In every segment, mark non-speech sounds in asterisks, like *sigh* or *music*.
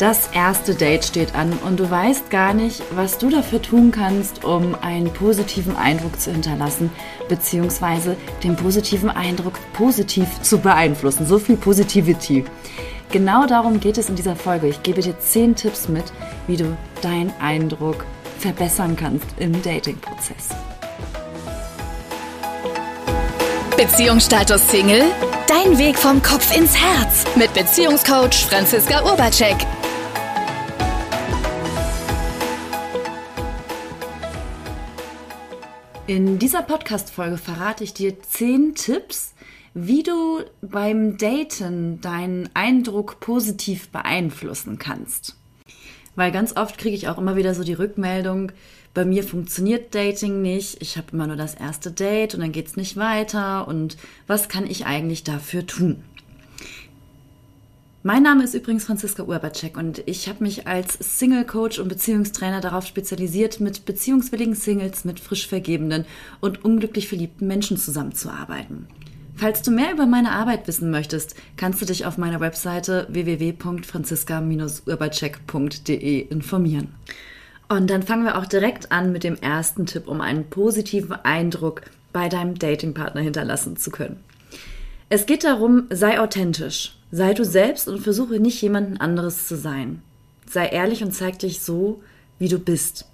Das erste Date steht an und du weißt gar nicht, was du dafür tun kannst, um einen positiven Eindruck zu hinterlassen, beziehungsweise den positiven Eindruck positiv zu beeinflussen. So viel Positivity. Genau darum geht es in dieser Folge. Ich gebe dir zehn Tipps mit, wie du deinen Eindruck verbessern kannst im Dating-Prozess. Beziehungsstatus Single? Dein Weg vom Kopf ins Herz mit Beziehungscoach Franziska Urbacek. In dieser Podcast-Folge verrate ich dir zehn Tipps, wie du beim Daten deinen Eindruck positiv beeinflussen kannst. Weil ganz oft kriege ich auch immer wieder so die Rückmeldung, bei mir funktioniert Dating nicht, ich habe immer nur das erste Date und dann geht es nicht weiter und was kann ich eigentlich dafür tun? Mein Name ist übrigens Franziska Urbacek und ich habe mich als Single Coach und Beziehungstrainer darauf spezialisiert, mit beziehungswilligen Singles, mit frisch vergebenen und unglücklich verliebten Menschen zusammenzuarbeiten. Falls du mehr über meine Arbeit wissen möchtest, kannst du dich auf meiner Webseite www.franziska-urbacek.de informieren. Und dann fangen wir auch direkt an mit dem ersten Tipp, um einen positiven Eindruck bei deinem Datingpartner hinterlassen zu können. Es geht darum, sei authentisch. Sei du selbst und versuche nicht jemanden anderes zu sein. Sei ehrlich und zeig dich so, wie du bist.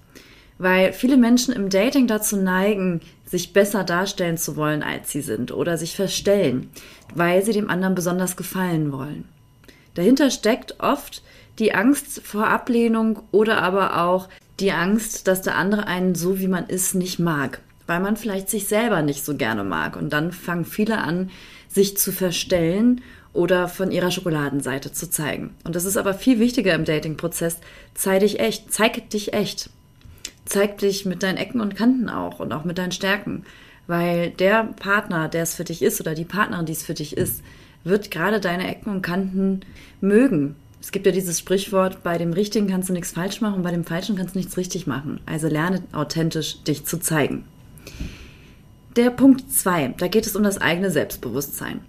Weil viele Menschen im Dating dazu neigen, sich besser darstellen zu wollen, als sie sind oder sich verstellen, weil sie dem anderen besonders gefallen wollen. Dahinter steckt oft die Angst vor Ablehnung oder aber auch die Angst, dass der andere einen so wie man ist nicht mag, weil man vielleicht sich selber nicht so gerne mag. Und dann fangen viele an, sich zu verstellen oder von ihrer Schokoladenseite zu zeigen. Und das ist aber viel wichtiger im Dating-Prozess. Zeig dich echt, zeig dich echt. Zeig dich mit deinen Ecken und Kanten auch und auch mit deinen Stärken. Weil der Partner, der es für dich ist oder die Partnerin, die es für dich ist, wird gerade deine Ecken und Kanten mögen. Es gibt ja dieses Sprichwort, bei dem Richtigen kannst du nichts falsch machen, bei dem Falschen kannst du nichts richtig machen. Also lerne authentisch dich zu zeigen. Der Punkt 2, da geht es um das eigene Selbstbewusstsein.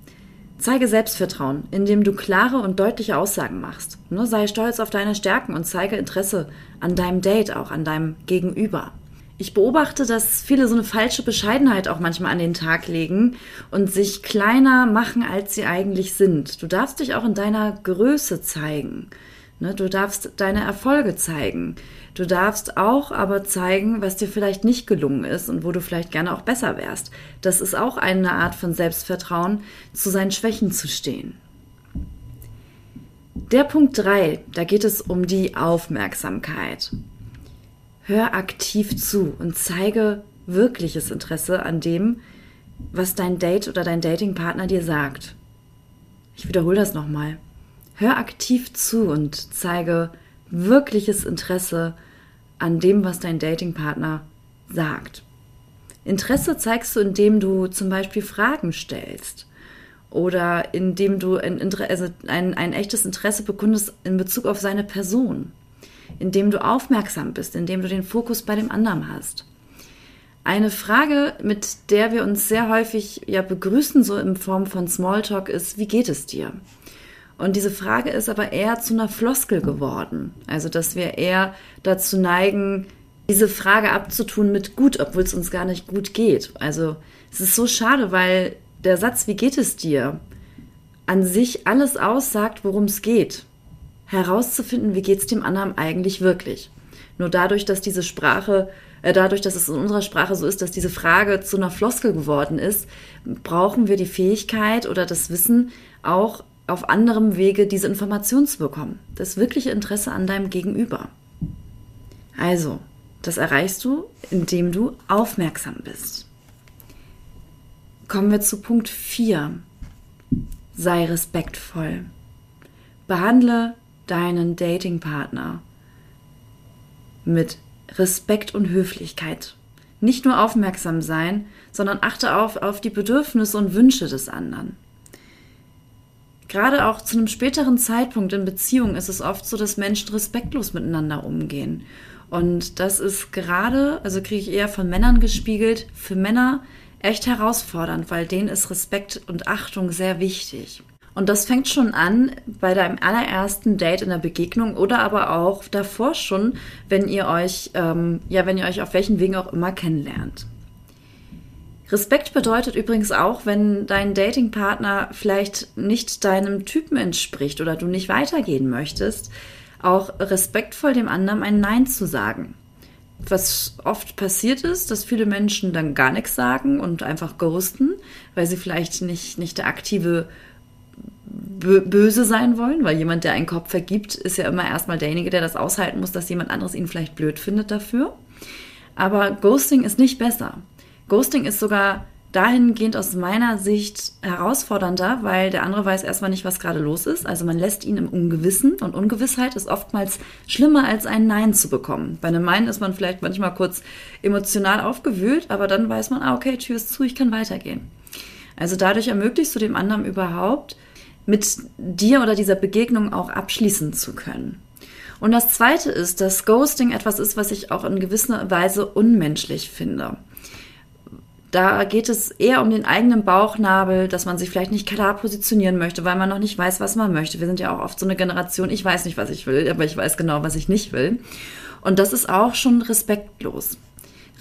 Zeige Selbstvertrauen, indem du klare und deutliche Aussagen machst. Ne, sei stolz auf deine Stärken und zeige Interesse an deinem Date, auch an deinem Gegenüber. Ich beobachte, dass viele so eine falsche Bescheidenheit auch manchmal an den Tag legen und sich kleiner machen, als sie eigentlich sind. Du darfst dich auch in deiner Größe zeigen. Ne, du darfst deine Erfolge zeigen. Du darfst auch aber zeigen, was dir vielleicht nicht gelungen ist und wo du vielleicht gerne auch besser wärst. Das ist auch eine Art von Selbstvertrauen, zu seinen Schwächen zu stehen. Der Punkt 3, da geht es um die Aufmerksamkeit. Hör aktiv zu und zeige wirkliches Interesse an dem, was dein Date oder dein Datingpartner dir sagt. Ich wiederhole das nochmal. Hör aktiv zu und zeige wirkliches Interesse an dem, was dein Datingpartner sagt. Interesse zeigst du, indem du zum Beispiel Fragen stellst oder indem du ein, also ein, ein echtes Interesse bekundest in Bezug auf seine Person, indem du aufmerksam bist, indem du den Fokus bei dem anderen hast. Eine Frage, mit der wir uns sehr häufig ja begrüßen, so in Form von Smalltalk, ist, wie geht es dir? Und diese Frage ist aber eher zu einer Floskel geworden. Also, dass wir eher dazu neigen, diese Frage abzutun mit gut, obwohl es uns gar nicht gut geht. Also, es ist so schade, weil der Satz, wie geht es dir, an sich alles aussagt, worum es geht. Herauszufinden, wie geht es dem anderen eigentlich wirklich. Nur dadurch, dass diese Sprache, äh, dadurch, dass es in unserer Sprache so ist, dass diese Frage zu einer Floskel geworden ist, brauchen wir die Fähigkeit oder das Wissen, auch auf anderem Wege diese Information zu bekommen. Das wirkliche Interesse an deinem Gegenüber. Also, das erreichst du, indem du aufmerksam bist. Kommen wir zu Punkt 4. Sei respektvoll. Behandle deinen Datingpartner mit Respekt und Höflichkeit. Nicht nur aufmerksam sein, sondern achte auf, auf die Bedürfnisse und Wünsche des anderen gerade auch zu einem späteren Zeitpunkt in Beziehungen ist es oft so, dass Menschen respektlos miteinander umgehen. Und das ist gerade, also kriege ich eher von Männern gespiegelt, für Männer echt herausfordernd, weil denen ist Respekt und Achtung sehr wichtig. Und das fängt schon an bei deinem allerersten Date in der Begegnung oder aber auch davor schon, wenn ihr euch, ähm, ja, wenn ihr euch auf welchen Wegen auch immer kennenlernt. Respekt bedeutet übrigens auch, wenn dein Datingpartner vielleicht nicht deinem Typen entspricht oder du nicht weitergehen möchtest, auch respektvoll dem anderen ein Nein zu sagen. Was oft passiert ist, dass viele Menschen dann gar nichts sagen und einfach ghosten, weil sie vielleicht nicht, nicht der aktive böse sein wollen, weil jemand, der einen Kopf vergibt, ist ja immer erstmal derjenige, der das aushalten muss, dass jemand anderes ihn vielleicht blöd findet dafür. Aber Ghosting ist nicht besser. Ghosting ist sogar dahingehend aus meiner Sicht herausfordernder, weil der andere weiß erstmal nicht, was gerade los ist. Also man lässt ihn im Ungewissen und Ungewissheit ist oftmals schlimmer als ein Nein zu bekommen. Bei einem Nein ist man vielleicht manchmal kurz emotional aufgewühlt, aber dann weiß man, ah, okay, Tür ist zu, ich kann weitergehen. Also dadurch ermöglichst du dem anderen überhaupt, mit dir oder dieser Begegnung auch abschließen zu können. Und das Zweite ist, dass Ghosting etwas ist, was ich auch in gewisser Weise unmenschlich finde. Da geht es eher um den eigenen Bauchnabel, dass man sich vielleicht nicht klar positionieren möchte, weil man noch nicht weiß, was man möchte. Wir sind ja auch oft so eine Generation, ich weiß nicht, was ich will, aber ich weiß genau, was ich nicht will. Und das ist auch schon respektlos.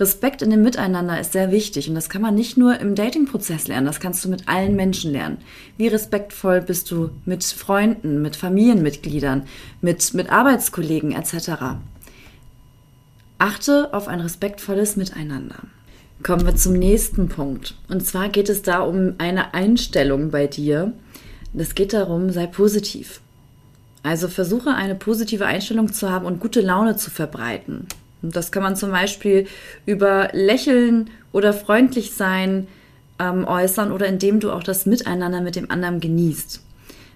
Respekt in dem Miteinander ist sehr wichtig und das kann man nicht nur im Dating-Prozess lernen, das kannst du mit allen Menschen lernen. Wie respektvoll bist du mit Freunden, mit Familienmitgliedern, mit, mit Arbeitskollegen etc. Achte auf ein respektvolles Miteinander. Kommen wir zum nächsten Punkt. Und zwar geht es da um eine Einstellung bei dir. Es geht darum, sei positiv. Also versuche eine positive Einstellung zu haben und gute Laune zu verbreiten. Das kann man zum Beispiel über Lächeln oder freundlich sein ähm, äußern oder indem du auch das Miteinander mit dem anderen genießt.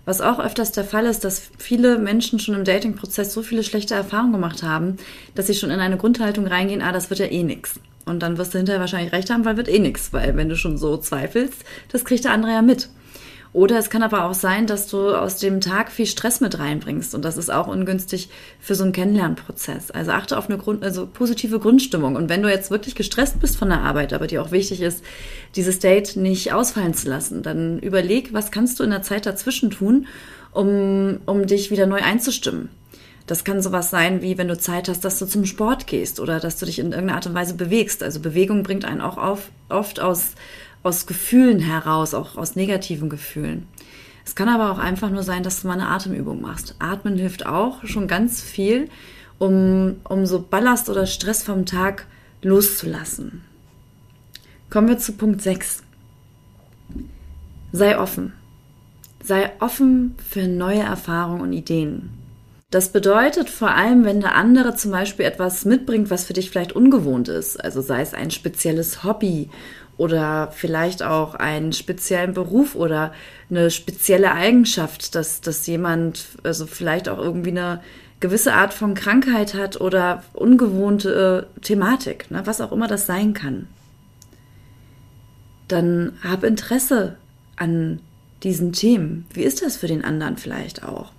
Was auch öfters der Fall ist, dass viele Menschen schon im Dating-Prozess so viele schlechte Erfahrungen gemacht haben, dass sie schon in eine Grundhaltung reingehen, ah, das wird ja eh nix. Und dann wirst du hinterher wahrscheinlich recht haben, weil wird eh nix, weil wenn du schon so zweifelst, das kriegt der andere ja mit. Oder es kann aber auch sein, dass du aus dem Tag viel Stress mit reinbringst und das ist auch ungünstig für so einen Kennenlernprozess. Also achte auf eine Grund, also positive Grundstimmung. Und wenn du jetzt wirklich gestresst bist von der Arbeit, aber dir auch wichtig ist, dieses Date nicht ausfallen zu lassen, dann überleg, was kannst du in der Zeit dazwischen tun, um, um dich wieder neu einzustimmen. Das kann sowas sein, wie wenn du Zeit hast, dass du zum Sport gehst oder dass du dich in irgendeiner Art und Weise bewegst. Also Bewegung bringt einen auch auf, oft aus aus Gefühlen heraus, auch aus negativen Gefühlen. Es kann aber auch einfach nur sein, dass du mal eine Atemübung machst. Atmen hilft auch schon ganz viel, um, um so Ballast oder Stress vom Tag loszulassen. Kommen wir zu Punkt 6. Sei offen. Sei offen für neue Erfahrungen und Ideen. Das bedeutet vor allem, wenn der andere zum Beispiel etwas mitbringt, was für dich vielleicht ungewohnt ist, also sei es ein spezielles Hobby oder vielleicht auch einen speziellen Beruf oder eine spezielle Eigenschaft, dass, dass jemand also vielleicht auch irgendwie eine gewisse Art von Krankheit hat oder ungewohnte äh, Thematik, ne, was auch immer das sein kann. Dann hab Interesse an diesen Themen. Wie ist das für den anderen vielleicht auch?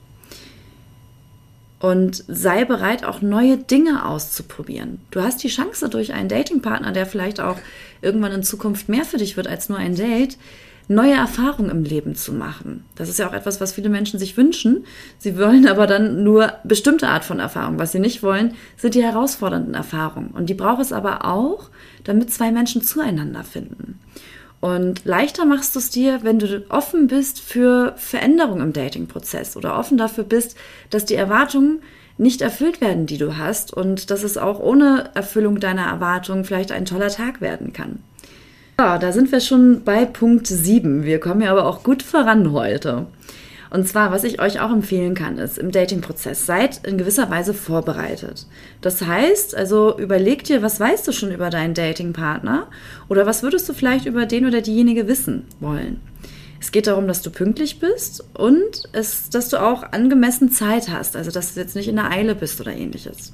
Und sei bereit, auch neue Dinge auszuprobieren. Du hast die Chance durch einen Datingpartner, der vielleicht auch irgendwann in Zukunft mehr für dich wird als nur ein Date, neue Erfahrungen im Leben zu machen. Das ist ja auch etwas, was viele Menschen sich wünschen. Sie wollen *laughs* aber dann nur bestimmte Art von Erfahrung. Was sie nicht wollen, sind die herausfordernden Erfahrungen. Und die braucht es aber auch, damit zwei Menschen zueinander finden. Und leichter machst du es dir, wenn du offen bist für Veränderungen im Dating-Prozess oder offen dafür bist, dass die Erwartungen nicht erfüllt werden, die du hast und dass es auch ohne Erfüllung deiner Erwartungen vielleicht ein toller Tag werden kann. Ja, da sind wir schon bei Punkt 7. Wir kommen ja aber auch gut voran heute. Und zwar, was ich euch auch empfehlen kann, ist im Dating-Prozess, seid in gewisser Weise vorbereitet. Das heißt, also überleg dir, was weißt du schon über deinen Dating-Partner oder was würdest du vielleicht über den oder diejenige wissen wollen. Es geht darum, dass du pünktlich bist und es, dass du auch angemessen Zeit hast, also dass du jetzt nicht in der Eile bist oder ähnliches.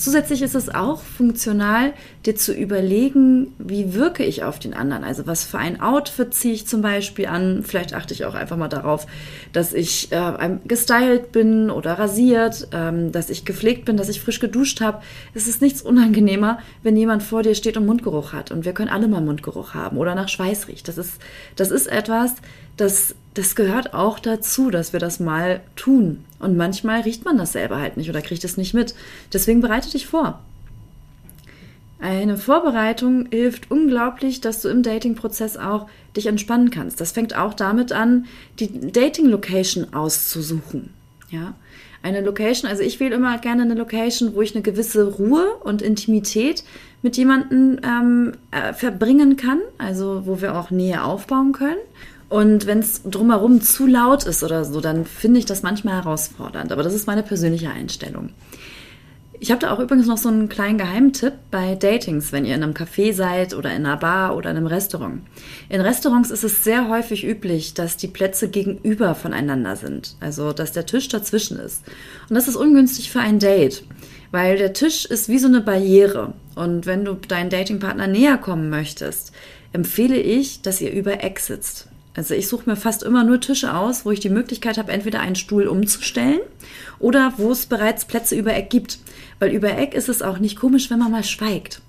Zusätzlich ist es auch funktional, dir zu überlegen, wie wirke ich auf den anderen. Also was für ein Outfit ziehe ich zum Beispiel an. Vielleicht achte ich auch einfach mal darauf, dass ich äh, gestylt bin oder rasiert, ähm, dass ich gepflegt bin, dass ich frisch geduscht habe. Es ist nichts unangenehmer, wenn jemand vor dir steht und Mundgeruch hat. Und wir können alle mal Mundgeruch haben oder nach Schweiß riecht. Das ist, das ist etwas, das, das gehört auch dazu, dass wir das mal tun. Und manchmal riecht man das selber halt nicht oder kriegt es nicht mit. Deswegen bereite dich vor. Eine Vorbereitung hilft unglaublich, dass du im Dating-Prozess auch dich entspannen kannst. Das fängt auch damit an, die Dating-Location auszusuchen. Ja, eine Location, also ich wähle immer gerne eine Location, wo ich eine gewisse Ruhe und Intimität mit jemandem ähm, äh, verbringen kann, also wo wir auch Nähe aufbauen können. Und wenn es drumherum zu laut ist oder so, dann finde ich das manchmal herausfordernd. Aber das ist meine persönliche Einstellung. Ich habe da auch übrigens noch so einen kleinen Geheimtipp bei Datings, wenn ihr in einem Café seid oder in einer Bar oder in einem Restaurant. In Restaurants ist es sehr häufig üblich, dass die Plätze gegenüber voneinander sind, also dass der Tisch dazwischen ist. Und das ist ungünstig für ein Date, weil der Tisch ist wie so eine Barriere. Und wenn du deinen Datingpartner näher kommen möchtest, empfehle ich, dass ihr über Eck sitzt. Also ich suche mir fast immer nur Tische aus, wo ich die Möglichkeit habe, entweder einen Stuhl umzustellen oder wo es bereits Plätze über Eck gibt. Weil über Eck ist es auch nicht komisch, wenn man mal schweigt.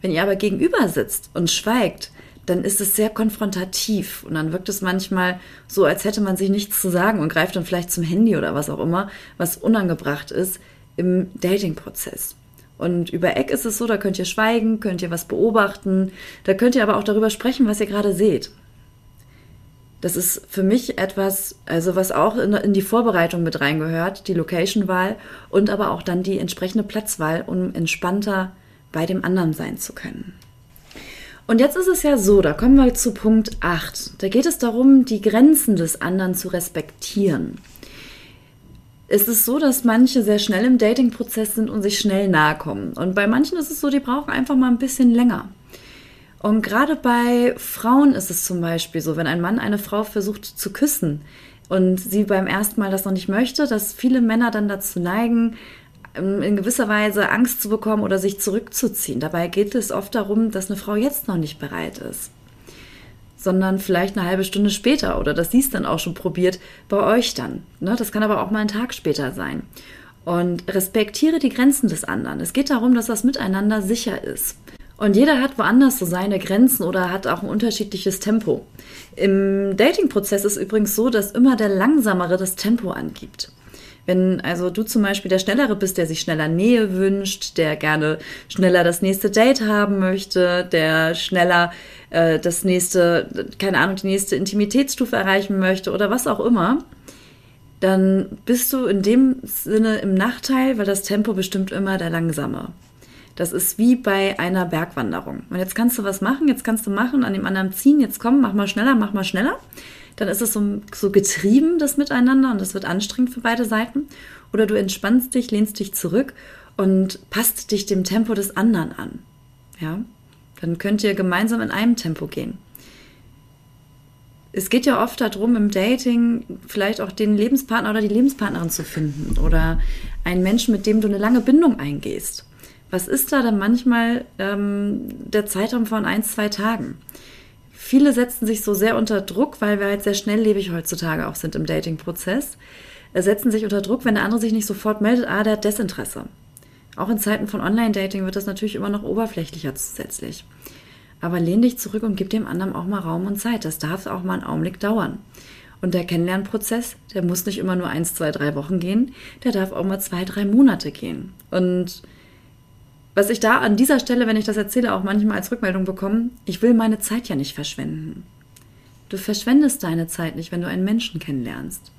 Wenn ihr aber gegenüber sitzt und schweigt, dann ist es sehr konfrontativ und dann wirkt es manchmal so, als hätte man sich nichts zu sagen und greift dann vielleicht zum Handy oder was auch immer, was unangebracht ist im Dating-Prozess. Und über Eck ist es so, da könnt ihr schweigen, könnt ihr was beobachten, da könnt ihr aber auch darüber sprechen, was ihr gerade seht. Das ist für mich etwas, also was auch in, in die Vorbereitung mit reingehört, die Location-Wahl und aber auch dann die entsprechende Platzwahl, um entspannter bei dem anderen sein zu können. Und jetzt ist es ja so, da kommen wir zu Punkt 8. Da geht es darum, die Grenzen des anderen zu respektieren. Es ist so, dass manche sehr schnell im Dating-Prozess sind und sich schnell nahe kommen. Und bei manchen ist es so, die brauchen einfach mal ein bisschen länger. Und gerade bei Frauen ist es zum Beispiel so, wenn ein Mann eine Frau versucht zu küssen und sie beim ersten Mal das noch nicht möchte, dass viele Männer dann dazu neigen, ähm, in gewisser Weise Angst zu bekommen oder sich zurückzuziehen. Dabei geht es oft darum, dass eine Frau jetzt noch nicht bereit ist, sondern vielleicht eine halbe Stunde später oder dass sie es dann auch schon probiert bei euch dann. Ne? Das kann aber auch mal ein Tag später sein. Und respektiere die Grenzen des anderen. Es geht darum, dass das Miteinander sicher ist. Und jeder hat woanders so seine Grenzen oder hat auch ein unterschiedliches Tempo. Im Dating-Prozess ist übrigens so, dass immer der Langsamere das Tempo angibt. Wenn also du zum Beispiel der Schnellere bist, der sich schneller Nähe wünscht, der gerne schneller das nächste Date haben möchte, der schneller äh, das nächste, keine Ahnung, die nächste Intimitätsstufe erreichen möchte oder was auch immer, dann bist du in dem Sinne im Nachteil, weil das Tempo bestimmt immer der Langsame. Das ist wie bei einer Bergwanderung. Und jetzt kannst du was machen, jetzt kannst du machen, an dem anderen ziehen, jetzt komm, mach mal schneller, mach mal schneller. Dann ist es so, so getrieben, das Miteinander, und das wird anstrengend für beide Seiten. Oder du entspannst dich, lehnst dich zurück und passt dich dem Tempo des anderen an. Ja? Dann könnt ihr gemeinsam in einem Tempo gehen. Es geht ja oft darum, im Dating vielleicht auch den Lebenspartner oder die Lebenspartnerin zu finden oder einen Menschen, mit dem du eine lange Bindung eingehst. Was ist da dann manchmal ähm, der Zeitraum von ein, zwei Tagen? Viele setzen sich so sehr unter Druck, weil wir halt sehr schnelllebig heutzutage auch sind im Dating-Prozess, äh, setzen sich unter Druck, wenn der andere sich nicht sofort meldet, ah, der hat Desinteresse. Auch in Zeiten von Online-Dating wird das natürlich immer noch oberflächlicher zusätzlich. Aber lehn dich zurück und gib dem anderen auch mal Raum und Zeit. Das darf auch mal einen Augenblick dauern. Und der Kennenlernprozess, der muss nicht immer nur eins, zwei, drei Wochen gehen, der darf auch mal zwei, drei Monate gehen. Und was ich da an dieser Stelle, wenn ich das erzähle, auch manchmal als Rückmeldung bekomme, ich will meine Zeit ja nicht verschwenden. Du verschwendest deine Zeit nicht, wenn du einen Menschen kennenlernst.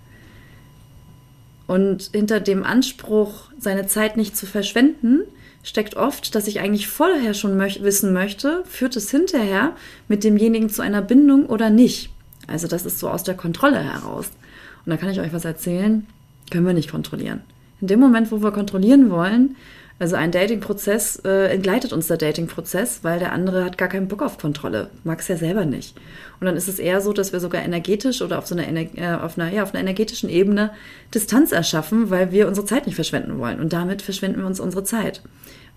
Und hinter dem Anspruch, seine Zeit nicht zu verschwenden, steckt oft, dass ich eigentlich vorher schon möch wissen möchte, führt es hinterher mit demjenigen zu einer Bindung oder nicht. Also das ist so aus der Kontrolle heraus. Und da kann ich euch was erzählen, können wir nicht kontrollieren. In dem Moment, wo wir kontrollieren wollen, also ein Dating-Prozess äh, entgleitet uns der Dating-Prozess, weil der andere hat gar keinen Bock auf Kontrolle, mag es ja selber nicht. Und dann ist es eher so, dass wir sogar energetisch oder auf so einer, äh, auf einer, ja, auf einer energetischen Ebene Distanz erschaffen, weil wir unsere Zeit nicht verschwenden wollen. Und damit verschwenden wir uns unsere Zeit,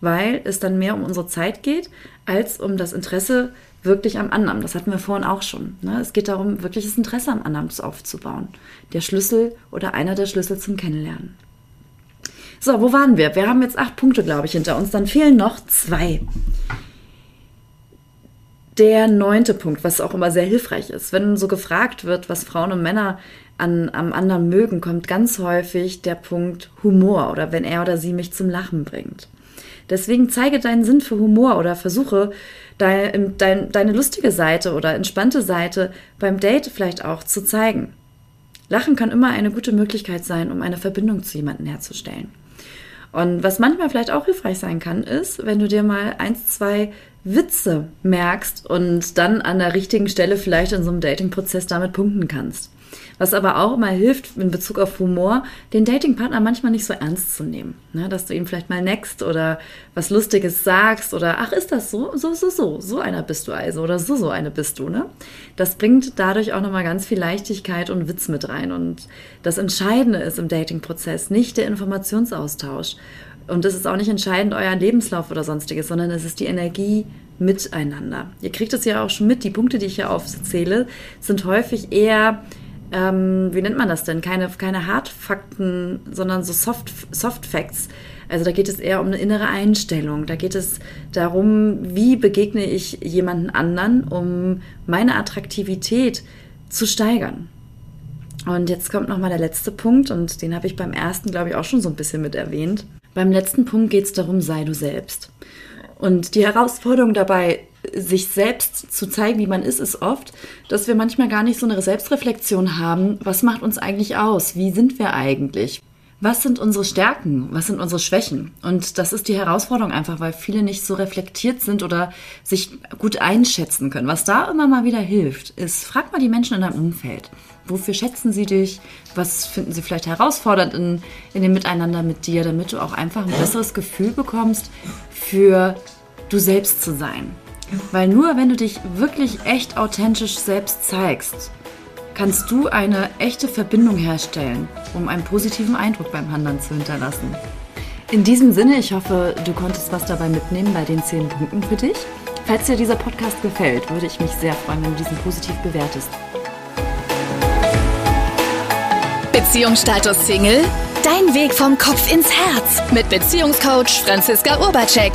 weil es dann mehr um unsere Zeit geht, als um das Interesse wirklich am anderen. Das hatten wir vorhin auch schon. Ne? Es geht darum, wirkliches Interesse am anderen aufzubauen. Der Schlüssel oder einer der Schlüssel zum Kennenlernen. So, wo waren wir? Wir haben jetzt acht Punkte, glaube ich, hinter uns. Dann fehlen noch zwei. Der neunte Punkt, was auch immer sehr hilfreich ist, wenn so gefragt wird, was Frauen und Männer an, am anderen mögen, kommt ganz häufig der Punkt Humor oder wenn er oder sie mich zum Lachen bringt. Deswegen zeige deinen Sinn für Humor oder versuche dein, dein, deine lustige Seite oder entspannte Seite beim Date vielleicht auch zu zeigen. Lachen kann immer eine gute Möglichkeit sein, um eine Verbindung zu jemandem herzustellen. Und was manchmal vielleicht auch hilfreich sein kann, ist, wenn du dir mal eins, zwei Witze merkst und dann an der richtigen Stelle vielleicht in so einem Dating-Prozess damit punkten kannst. Was aber auch immer hilft in Bezug auf Humor, den Datingpartner manchmal nicht so ernst zu nehmen. Ne? Dass du ihm vielleicht mal next oder was Lustiges sagst oder ach, ist das so? So, so, so. So einer bist du also oder so, so eine bist du. Ne? Das bringt dadurch auch nochmal ganz viel Leichtigkeit und Witz mit rein. Und das Entscheidende ist im Datingprozess nicht der Informationsaustausch. Und es ist auch nicht entscheidend euer Lebenslauf oder sonstiges, sondern es ist die Energie miteinander. Ihr kriegt es ja auch schon mit, die Punkte, die ich hier aufzähle, sind häufig eher ähm, wie nennt man das denn? Keine, keine Hardfakten, sondern so Soft, Soft Facts. Also da geht es eher um eine innere Einstellung. Da geht es darum, wie begegne ich jemanden anderen, um meine Attraktivität zu steigern. Und jetzt kommt nochmal der letzte Punkt und den habe ich beim ersten, glaube ich, auch schon so ein bisschen mit erwähnt. Beim letzten Punkt geht es darum, sei du selbst. Und die Herausforderung dabei sich selbst zu zeigen, wie man ist, ist oft, dass wir manchmal gar nicht so eine Selbstreflexion haben. Was macht uns eigentlich aus? Wie sind wir eigentlich? Was sind unsere Stärken? Was sind unsere Schwächen? Und das ist die Herausforderung einfach, weil viele nicht so reflektiert sind oder sich gut einschätzen können. Was da immer mal wieder hilft, ist, frag mal die Menschen in deinem Umfeld. Wofür schätzen sie dich? Was finden sie vielleicht herausfordernd in, in dem Miteinander mit dir, damit du auch einfach ein besseres Gefühl bekommst, für du selbst zu sein. Weil nur wenn du dich wirklich echt authentisch selbst zeigst, kannst du eine echte Verbindung herstellen, um einen positiven Eindruck beim Handern zu hinterlassen. In diesem Sinne, ich hoffe, du konntest was dabei mitnehmen bei den zehn Punkten für dich. Falls dir dieser Podcast gefällt, würde ich mich sehr freuen, wenn du diesen positiv bewertest. Beziehungsstatus Single? Dein Weg vom Kopf ins Herz mit Beziehungscoach Franziska Urbacek.